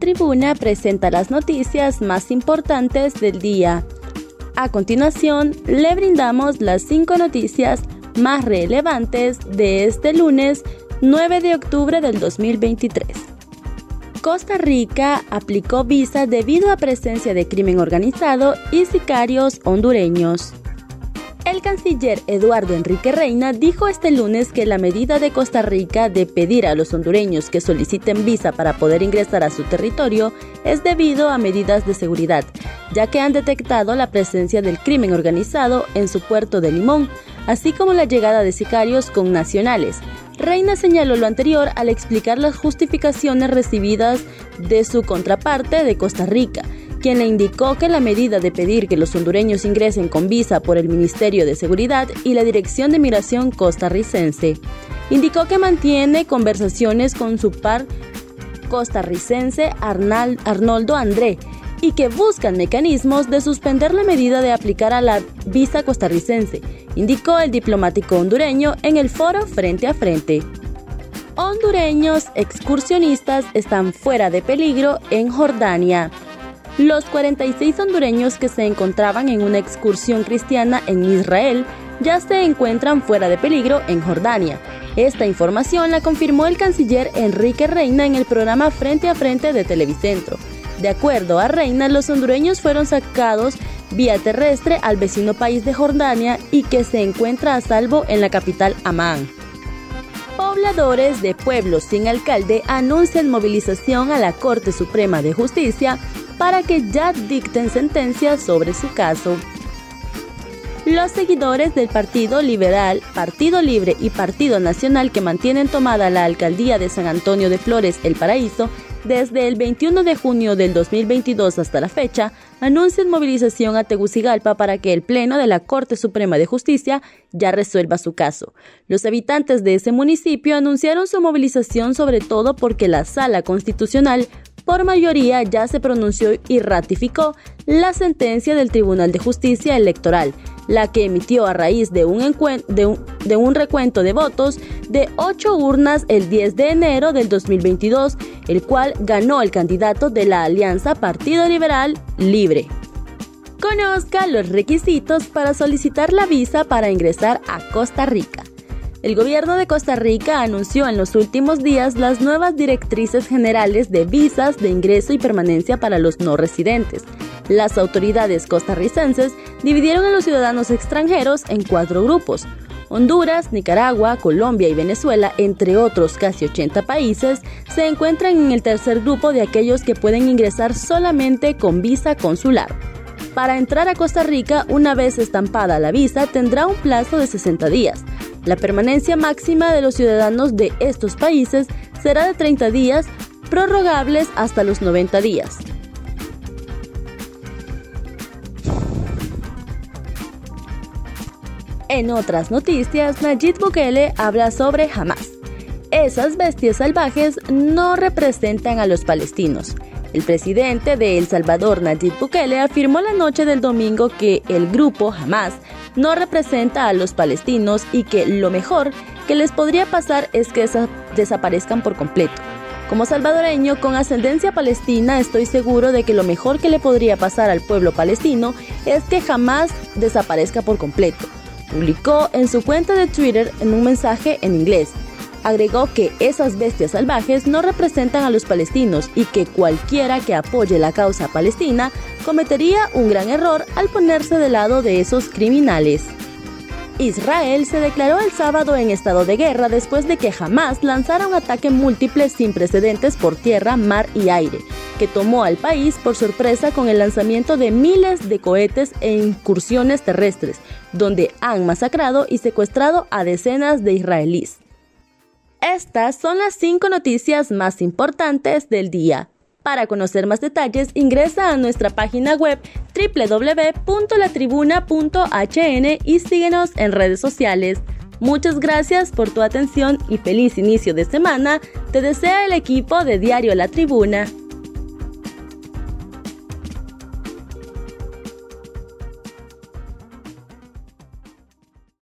Tribuna presenta las noticias más importantes del día. A continuación, le brindamos las cinco noticias más relevantes de este lunes 9 de octubre del 2023. Costa Rica aplicó visa debido a presencia de crimen organizado y sicarios hondureños. El canciller Eduardo Enrique Reina dijo este lunes que la medida de Costa Rica de pedir a los hondureños que soliciten visa para poder ingresar a su territorio es debido a medidas de seguridad, ya que han detectado la presencia del crimen organizado en su puerto de Limón, así como la llegada de sicarios con nacionales. Reina señaló lo anterior al explicar las justificaciones recibidas de su contraparte de Costa Rica, quien le indicó que la medida de pedir que los hondureños ingresen con visa por el Ministerio de Seguridad y la Dirección de Migración costarricense. Indicó que mantiene conversaciones con su par costarricense Arnoldo André y que buscan mecanismos de suspender la medida de aplicar a la visa costarricense, indicó el diplomático hondureño en el foro Frente a Frente. Hondureños excursionistas están fuera de peligro en Jordania. Los 46 hondureños que se encontraban en una excursión cristiana en Israel ya se encuentran fuera de peligro en Jordania. Esta información la confirmó el canciller Enrique Reina en el programa Frente a Frente de Televicentro. De acuerdo a Reina, los hondureños fueron sacados vía terrestre al vecino país de Jordania y que se encuentra a salvo en la capital Amán. Pobladores de pueblos sin alcalde anuncian movilización a la Corte Suprema de Justicia para que ya dicten sentencia sobre su caso. Los seguidores del Partido Liberal, Partido Libre y Partido Nacional que mantienen tomada la alcaldía de San Antonio de Flores, El Paraíso, desde el 21 de junio del 2022 hasta la fecha, anuncian movilización a Tegucigalpa para que el Pleno de la Corte Suprema de Justicia ya resuelva su caso. Los habitantes de ese municipio anunciaron su movilización sobre todo porque la Sala Constitucional por mayoría ya se pronunció y ratificó la sentencia del Tribunal de Justicia Electoral, la que emitió a raíz de un, recuento de votos de ocho urnas el 10 de enero del 2022, el cual ganó el candidato de la Alianza Partido Liberal Libre. Conozca los requisitos para solicitar la visa para ingresar a Costa Rica. El gobierno de Costa Rica anunció en los últimos días las nuevas directrices generales de visas de ingreso y permanencia para los no residentes. Las autoridades costarricenses dividieron a los ciudadanos extranjeros en cuatro grupos. Honduras, Nicaragua, Colombia y Venezuela, entre otros casi 80 países, se encuentran en el tercer grupo de aquellos que pueden ingresar solamente con visa consular. Para entrar a Costa Rica, una vez estampada la visa, tendrá un plazo de 60 días. La permanencia máxima de los ciudadanos de estos países será de 30 días, prorrogables hasta los 90 días. En otras noticias, Nayib Bukele habla sobre Hamas. Esas bestias salvajes no representan a los palestinos. El presidente de El Salvador, Nayib Bukele, afirmó la noche del domingo que el grupo Hamas no representa a los palestinos y que lo mejor que les podría pasar es que desaparezcan por completo. Como salvadoreño con ascendencia palestina, estoy seguro de que lo mejor que le podría pasar al pueblo palestino es que jamás desaparezca por completo. Publicó en su cuenta de Twitter en un mensaje en inglés. Agregó que esas bestias salvajes no representan a los palestinos y que cualquiera que apoye la causa palestina cometería un gran error al ponerse del lado de esos criminales. Israel se declaró el sábado en estado de guerra después de que jamás lanzara un ataque múltiple sin precedentes por tierra, mar y aire, que tomó al país por sorpresa con el lanzamiento de miles de cohetes e incursiones terrestres, donde han masacrado y secuestrado a decenas de israelíes. Estas son las cinco noticias más importantes del día. Para conocer más detalles, ingresa a nuestra página web www.latribuna.hn y síguenos en redes sociales. Muchas gracias por tu atención y feliz inicio de semana. Te desea el equipo de Diario La Tribuna.